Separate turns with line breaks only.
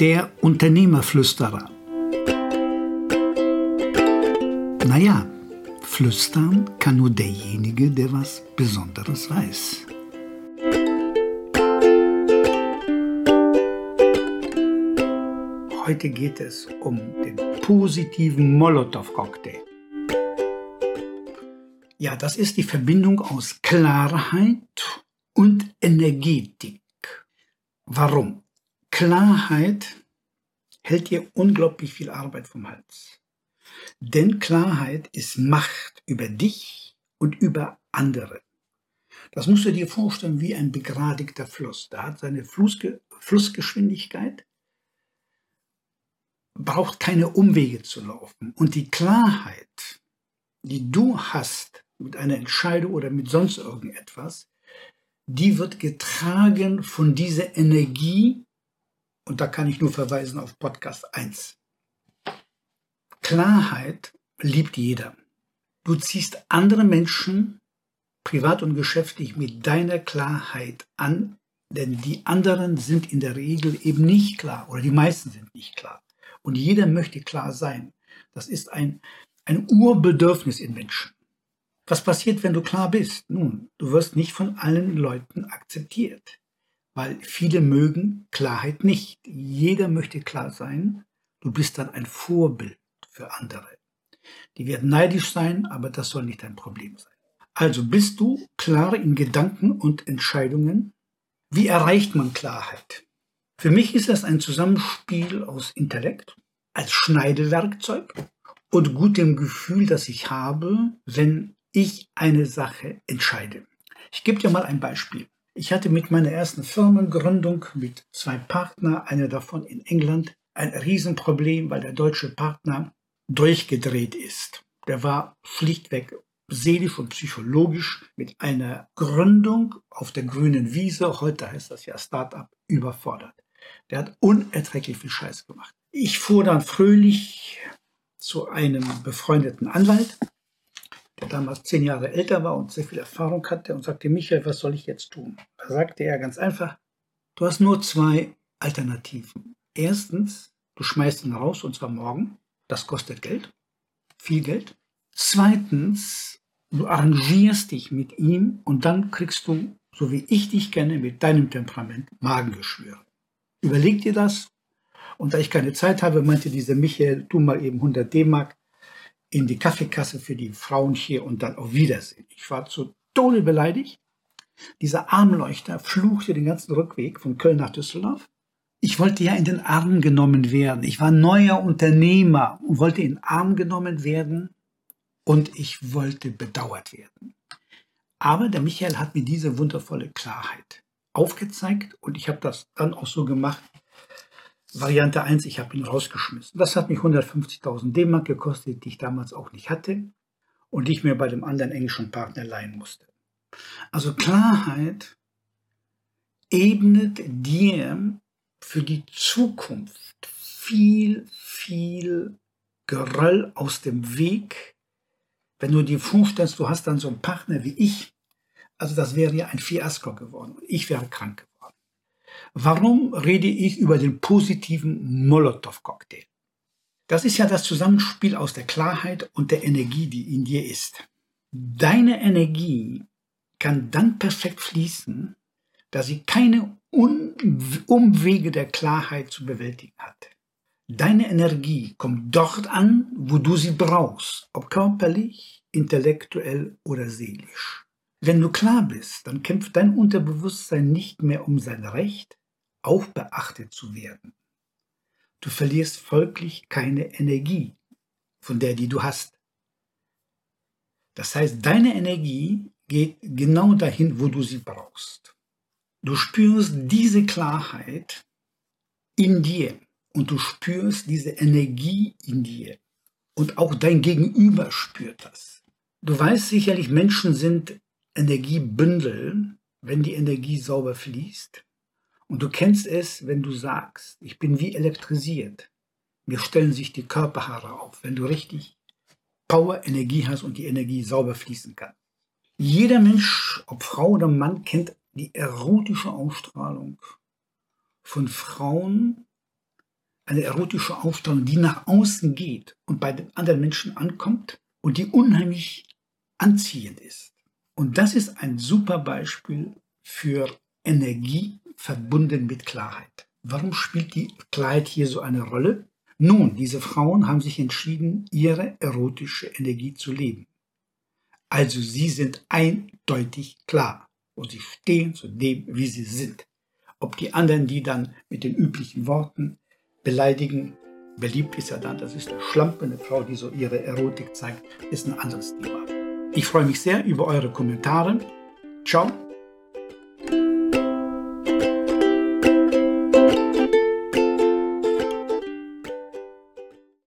Der Unternehmerflüsterer. Naja, flüstern kann nur derjenige, der was Besonderes weiß. Heute geht es um den positiven Molotow-Cocktail. Ja, das ist die Verbindung aus Klarheit und Energetik. Warum? Klarheit hält dir unglaublich viel Arbeit vom Hals. Denn Klarheit ist Macht über dich und über andere. Das musst du dir vorstellen wie ein begradigter Fluss. Der hat seine Flussge Flussgeschwindigkeit, braucht keine Umwege zu laufen. Und die Klarheit, die du hast mit einer Entscheidung oder mit sonst irgendetwas, die wird getragen von dieser Energie, und da kann ich nur verweisen auf Podcast 1. Klarheit liebt jeder. Du ziehst andere Menschen, privat und geschäftlich, mit deiner Klarheit an, denn die anderen sind in der Regel eben nicht klar oder die meisten sind nicht klar. Und jeder möchte klar sein. Das ist ein, ein Urbedürfnis in Menschen. Was passiert, wenn du klar bist? Nun, du wirst nicht von allen Leuten akzeptiert, weil viele mögen Klarheit nicht. Jeder möchte klar sein. Du bist dann ein Vorbild für andere. Die werden neidisch sein, aber das soll nicht dein Problem sein. Also bist du klar in Gedanken und Entscheidungen? Wie erreicht man Klarheit? Für mich ist das ein Zusammenspiel aus Intellekt als Schneidewerkzeug und gutem Gefühl, das ich habe, wenn ich eine Sache entscheide. Ich gebe dir mal ein Beispiel. Ich hatte mit meiner ersten Firmengründung mit zwei Partnern, einer davon in England, ein Riesenproblem, weil der deutsche Partner durchgedreht ist. Der war schlichtweg seelisch und psychologisch mit einer Gründung auf der grünen Wiese, heute heißt das ja Startup, überfordert. Der hat unerträglich viel Scheiß gemacht. Ich fuhr dann fröhlich zu einem befreundeten Anwalt der damals zehn Jahre älter war und sehr viel Erfahrung hatte und sagte, Michael, was soll ich jetzt tun? Da sagte er ganz einfach, du hast nur zwei Alternativen. Erstens, du schmeißt ihn raus und zwar morgen. Das kostet Geld, viel Geld. Zweitens, du arrangierst dich mit ihm und dann kriegst du, so wie ich dich kenne, mit deinem Temperament Magengeschwüre. Überleg dir das. Und da ich keine Zeit habe, meinte dieser Michael, tu mal eben 100 D-Mark in die Kaffeekasse für die Frauen hier und dann auf Wiedersehen. Ich war zu Tode beleidigt. Dieser Armleuchter fluchte den ganzen Rückweg von Köln nach Düsseldorf. Ich wollte ja in den Arm genommen werden. Ich war neuer Unternehmer und wollte in den Arm genommen werden und ich wollte bedauert werden. Aber der Michael hat mir diese wundervolle Klarheit aufgezeigt und ich habe das dann auch so gemacht, Variante 1, ich habe ihn rausgeschmissen. Das hat mich 150.000 D-Mark gekostet, die ich damals auch nicht hatte und die ich mir bei dem anderen englischen Partner leihen musste. Also Klarheit ebnet dir für die Zukunft viel, viel Geröll aus dem Weg. Wenn du dir vorstellst, du hast dann so einen Partner wie ich, also das wäre ja ein Fiasko geworden. Ich wäre krank geworden. Warum rede ich über den positiven Molotow-Cocktail? Das ist ja das Zusammenspiel aus der Klarheit und der Energie, die in dir ist. Deine Energie kann dann perfekt fließen, da sie keine Umwege der Klarheit zu bewältigen hat. Deine Energie kommt dort an, wo du sie brauchst, ob körperlich, intellektuell oder seelisch. Wenn du klar bist, dann kämpft dein Unterbewusstsein nicht mehr um sein Recht, auch beachtet zu werden. Du verlierst folglich keine Energie von der, die du hast. Das heißt, deine Energie geht genau dahin, wo du sie brauchst. Du spürst diese Klarheit in dir und du spürst diese Energie in dir. Und auch dein Gegenüber spürt das. Du weißt sicherlich, Menschen sind Energiebündel, wenn die Energie sauber fließt. Und du kennst es, wenn du sagst, ich bin wie elektrisiert. Mir stellen sich die Körperhaare auf, wenn du richtig Power, Energie hast und die Energie sauber fließen kann. Jeder Mensch, ob Frau oder Mann, kennt die erotische Ausstrahlung von Frauen, eine erotische Auftragung, die nach außen geht und bei den anderen Menschen ankommt und die unheimlich anziehend ist. Und das ist ein super Beispiel für Energie verbunden mit Klarheit. Warum spielt die Klarheit hier so eine Rolle? Nun, diese Frauen haben sich entschieden, ihre erotische Energie zu leben. Also sie sind eindeutig klar und sie stehen zu dem, wie sie sind. Ob die anderen die dann mit den üblichen Worten beleidigen, beliebt ist ja dann, das ist eine schlampende Frau, die so ihre Erotik zeigt, ist ein anderes Thema. Ich freue mich sehr über eure Kommentare. Ciao